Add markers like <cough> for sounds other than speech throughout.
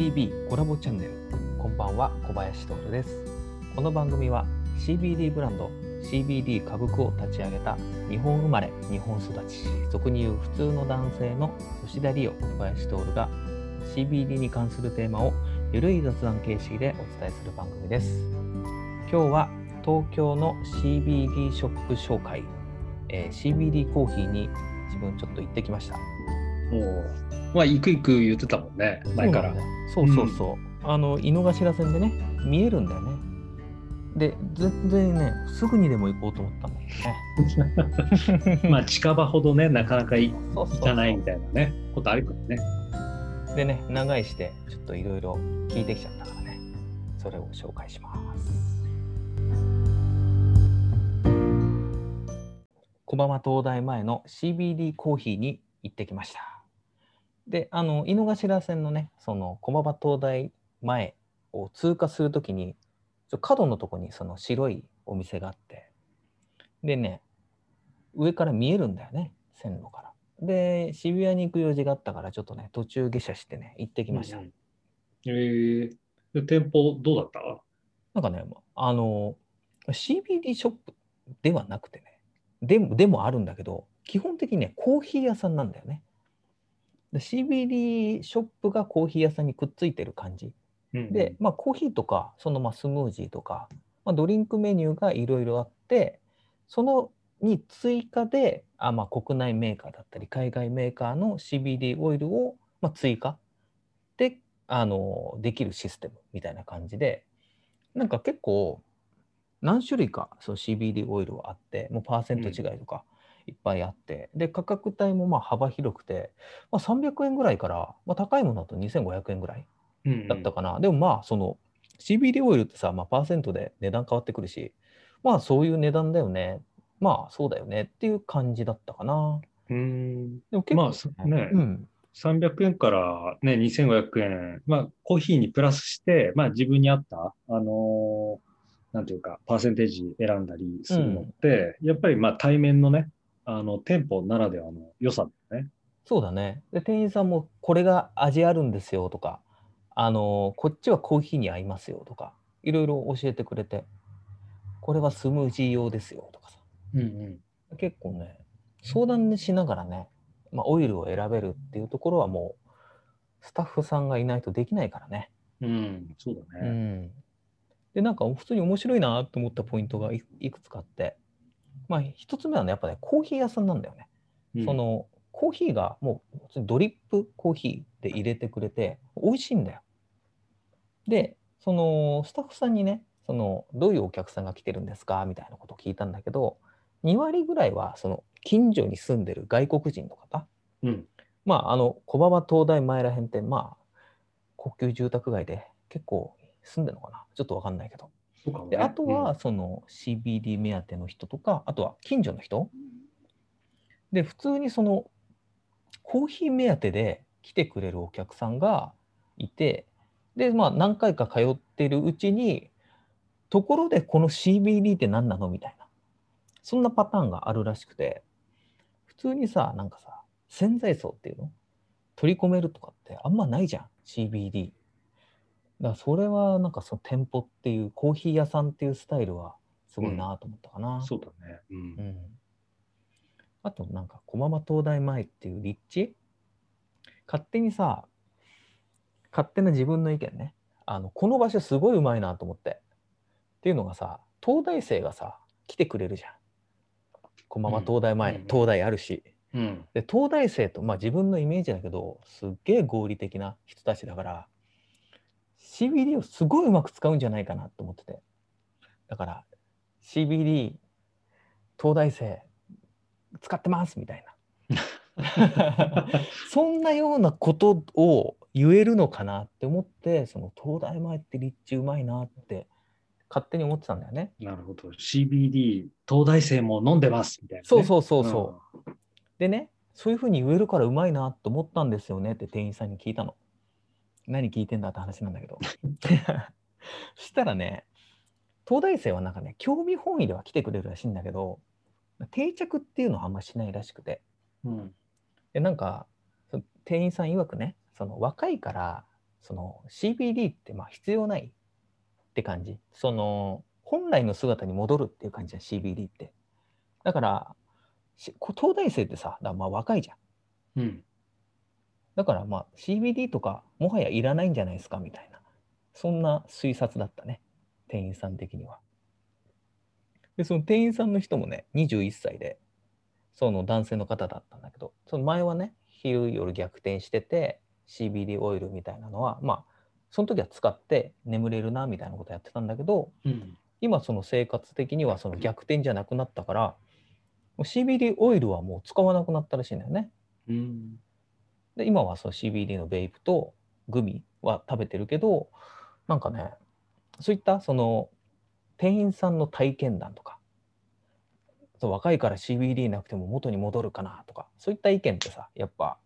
CBD コラボチャンネル。こんばんは小林徹です。この番組は CBD ブランド CBD 歌舞伎を立ち上げた日本生まれ日本育ち俗に言う普通の男性の吉田理央小林徹が CBD に関するテーマをゆるい雑談形式でお伝えする番組です。今日は東京の CBD ショップ紹介、えー CBD コーヒーに自分ちょっと行ってきました。もう、まあ、行く行く言ってたもんね、前から。そうそうそうそう、あの井の頭線でね見えるんだよね。で全然ねすぐにでも行こうと思ったんだよね。<laughs> まあ、近場ほどね、なかなか行かないみたいなね、ことあるからね。でね長いしてちょっといろいろ聞いてきちゃったからね。それを紹介します。小浜東大前の CBD コーヒーに行ってきましたであの井の頭線のねその小浜東大前を通過するときにちょ角のとこにその白いお店があってでね上から見えるんだよね線路から。で渋谷に行く用事があったからちょっとね途中下車してね行ってきました、うんうん。え。ーで店舗どうだった？なんかねあの CBD ショップではなくてねでもでもあるんだけど基本的にねコーヒー屋さんなんだよね。で CBD ショップがコーヒー屋さんにくっついてる感じ。で、まあ、コーヒーとかそのまあスムージーとか、まあ、ドリンクメニューがいろいろあってそのに追加であ、まあ、国内メーカーだったり海外メーカーの CBD オイルを、まあ、追加であのできるシステムみたいな感じでなんか結構何種類かその CBD オイルはあってもうパーセント違いとかいっぱいあって、で価格帯もまあ幅広くて、まあ、300円ぐらいから、まあ、高いものだと2500円ぐらいうんだったかな。でもまあ、その CBD オイルってさ、まあ、パーセントで値段変わってくるし、まあそういう値段だよね。まあそうだよねっていう感じだったかな。うん。でも結構、まあそねうん。300円からね、2500円、まあ、コーヒーにプラスして、まあ、自分に合った、あのーなんていうか、パーセンテージ選んだりするのって、やっぱりまあ、対面のね、あの、店舗ならではの良さだよね。そうだね。で、店員さんもこれが味あるんですよとか、あのこっちはコーヒーに合いますよとか、いろいろ教えてくれて、これはスムージー用ですよとかさ。うんうん。結構ね、相談しながらね、まあ、オイルを選べるっていうところはもう、スタッフさんがいないとできないからね。うん、そうだうね。ん、でなんか普通に面白いなと思ったポイントがいいくつかあってまあ一つ目はねやっぱねコーヒー屋さんなんだよね、うん。そ、のコーヒーがもうドリップコーヒーで入れてくれて美味しいんだよ。でそのスタッフさんにねそのどういうお客さんが来てるんですか？みたいなことを聞いたんだけど2割ぐらいはその近所に住んでる外国人の方。うん。まああの小馬場東大前らへんってまあ高級住宅街で結構住んでるのかな？ちょっとわかんないけど。であとはその CBD 目当ての人とかあとは近所の人。で普通にそのコーヒー目当てで来てくれるお客さんがいてでまあ何回か通ってるうちにところでこの CBD って何なのみたいな。そんなパターンがあるらしくて。普通にさなんかさ潜在層っていうの？取り込めるとかってあんまないじゃん CBD だそれはなんかその店舗っていうコーヒー屋さんっていうスタイルはすごいなと思ったかな、そうだね。うん。う。ん。あとなんか駒場東大前っていう立地？勝手にさ勝手な自分の意見ね。あのこの場所すごいうまいなと思って。っていうのがさ東大生がさ来てくれるじゃん。駒場東大前、うんうん。東大あるし。うん。で東大生とまあ自分のイメージだけどすっげえ合理的な人たちだから CBD をすごいうまく使うんじゃないかなと思っててだから CBD 東大生使ってますみたいな <laughs> そんなようなことを言えるのかなって思ってその東大前って立地うまいなって勝手に思ってたんだよね。なるほど。CBD、東大生も飲んでますみたいな、ね。そうそうそうそう。でね、そういうふうに言えるからうまいなと思ったんですよねって店員さんに聞いたの。何聞いてんだって話なんだけど。<laughs> そしたらね、東大生はなんかね、興味本位では来てくれるらしいんだけど、定着っていうのはあんましないらしくて。うん。で、なんか、店員さん曰くね、その若いからその CBD ってまあ必要ないって感じ。その本来の姿に戻るっていう感じじゃん、CBD って。だから、東大生ってさ、まあ若いじゃん。うん。だからまあ CBD とかもはやいらないんじゃないですかみたいな。そんな推察だったね。店員さん的には。で、その店員さんの人もね、21歳で、その男性の方だったんだけど、その前はね、昼夜逆転してて、CBD オイルみたいなのは、まあ、その時は使って眠れるなみたいなことやってたんだけど、うん。今その生活的にはその逆転じゃなくなったから、CBD オイルはもう使わなくなったらしいんだよね。うん。で今はその CBD のベイプとグミは食べてるけどなんかねそういったその店員さんの体験談とかそう若いから CBD なくても元に戻るかなとかそういった意見ってさやっぱ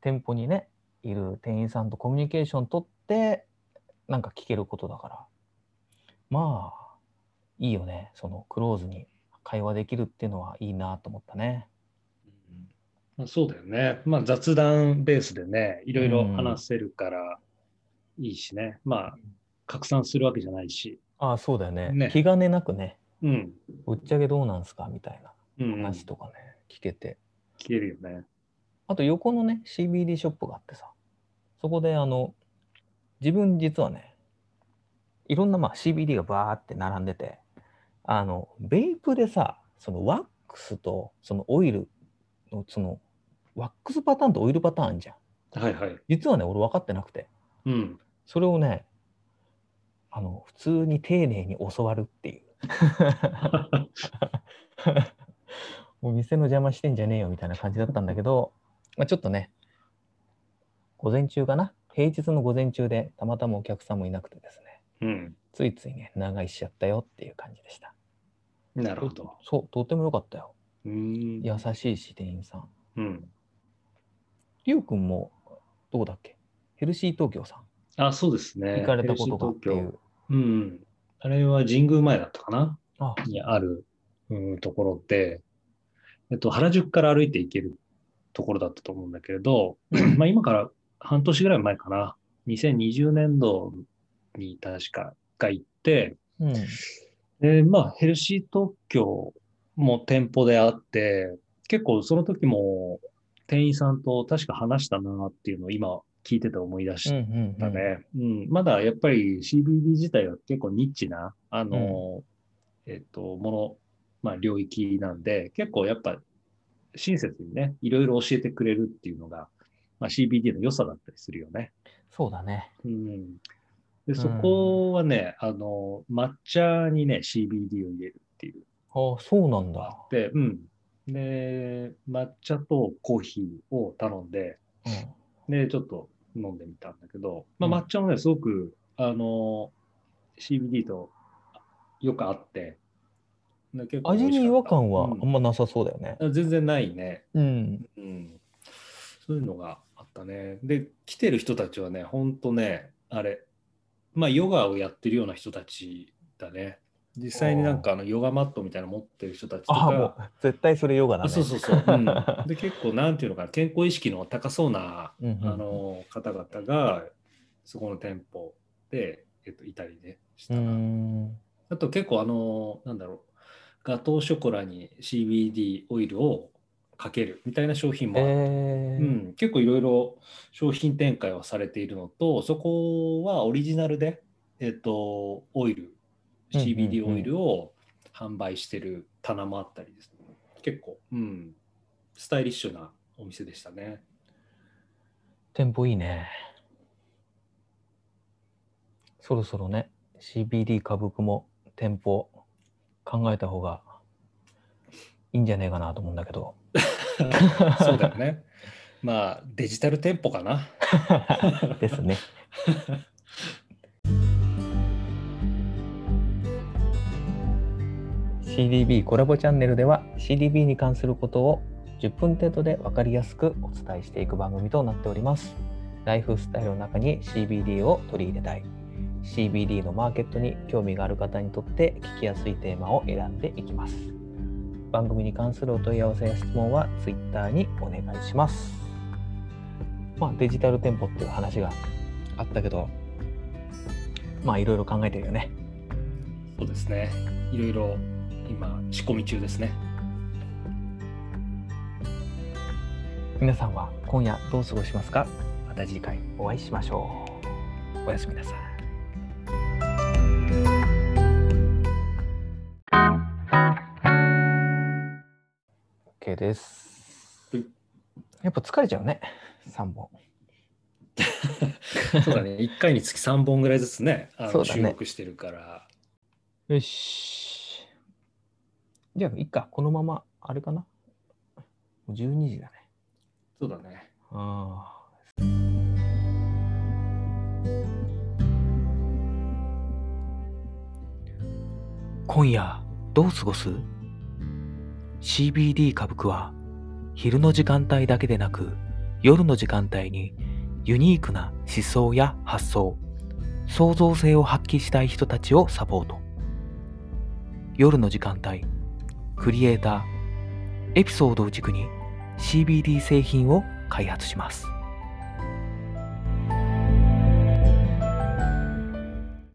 店舗にねいる店員さんとコミュニケーション取ってなんか聞けることだからまあいいよねそのクローズに会話できるっていうのはいいなと思ったね。まあ、そうだよね。まあ雑談ベースでね、いろいろ話せるからいいしね。まあ拡散するわけじゃないし。ああそうだよねね気兼ねなくねうん。ぶっちゃけどうなんすかみたいなうん、うん。話とかね、聞けて。聞けるよね。あと横のね、CBD ショップがあってさ、そこであの、自分実はね、いろんなまあ CBD がバーって並んでて、あの、ベイプでさ、そのワックスとそのオイルの、その、ワックスパターンとオイルパターンあんじゃん。はいはい。実はね、俺分かってなくて、うん。それをね、あの、普通に丁寧に教わるっていう。<laughs> もう店の邪魔してんじゃねえよみたいな感じだったんだけど、まあ、ちょっとね、午前中かな？平日の午前中でたまたまお客さんもいなくてですね、うん。ついついね、長居しちゃったよっていう感じでした。なるほど。そう、とても良かったよ。うん。優しいし、店員さん。うん。りゅうくんも、どうだっけ？ヘルシー東京さん、あ、そうですね。行かれたことがっていう。京。うん。あれは神宮前だったかな？あ、にある、うん、ところで、えっと、原宿から歩いて行けるところだったと思うんだけれど、まあ今から半年ぐらい前かな、2020年度に確かが行って、うん。で、まあヘルシー東京も店舗であって、結構その時も店員さんと確か話したなっていうのを今聞いてて思い出しうんうんうんだね。うん。まだやっぱり CBD 自体は結構ニッチな、あの、えっと、もの、まあ領域なんで、結構やっぱ親切にね、いろいろ教えてくれるっていうのが、まあ CBD の良さだったりするよね。そうだね。うん。で、そこはね、あの、抹茶にね、CBD を入れるっていうあそうなんだのがあ。って、うん。で、抹茶とコーヒーを頼んで、うんで、ちょっと飲んでみたんだけど、まあ、うん抹茶もね、すごく、あの、CBD とよく合って、味に違和感はうんあんまなさそうだよね。あ全然ないね。うん。うん。そういうのがあったね。で、来てる人たちはね、ほんとね、あれ、まあ、ヨガをやってるような人たちだね。実際になんかあのヨガマットみたいなの持ってる人たちとあもか、う絶対それヨガだね。あそうそうそう、うん。<laughs> で結構なんていうのかな健康意識の高そうなうんうん。うんあの方々がそこの店舗で、えっと、いたりねしうーたな、ん。あと結構あのなんだろうガトーショコラに CBD オイルをかけるみたいな商品もあって、えー。うん、結構いろいろ商品展開はされているのとそこはオリジナルで、えっと、オイル CBD オイルを販売してる棚もあったりですね結構、うん、スタイリッシュなお店でしたね。店舗いいね。そろそろね、CBD 株区も店舗考えた方がいいんじゃねえかなと思うんだけど。<laughs> そうだよね。まあデジタル店舗かな。<laughs> ですね。CDB コラボチャンネルでは CDB に関することを10分程度で分かりやすくお伝えしていく番組となっております。ライフスタイルの中に CBD を取り入れたい。CBD のマーケットに興味がある方にとって聞きやすいテーマを選んでいきます。番組に関するお問い合わせや質問は Twitter にお願いします。まあ、デジタル店舗っていう話があったけど、まあいろいろ考えてるよね。そうですね。いろいろ今仕込み中ですね。皆さんは今夜どう過ごしますか？また次回お会いしましょう。おやすみなさい。OK ですはい。やっぱ疲れちゃうね、3本。<laughs> そうだね。1回につき3本ぐらいずつね、ね収録してるから。よし。じゃあ、いっか。このまま、あれかな。もう12時だね。そうだね。ああ。今夜どう過ごす ?CBD 歌舞伎は昼の時間帯だけでなく夜の時間帯にユニークな思想や発想、創造性を発揮したい人たちをサポート。夜の時間帯、クリエイター、エピソードを軸に CBD 製品を開発します。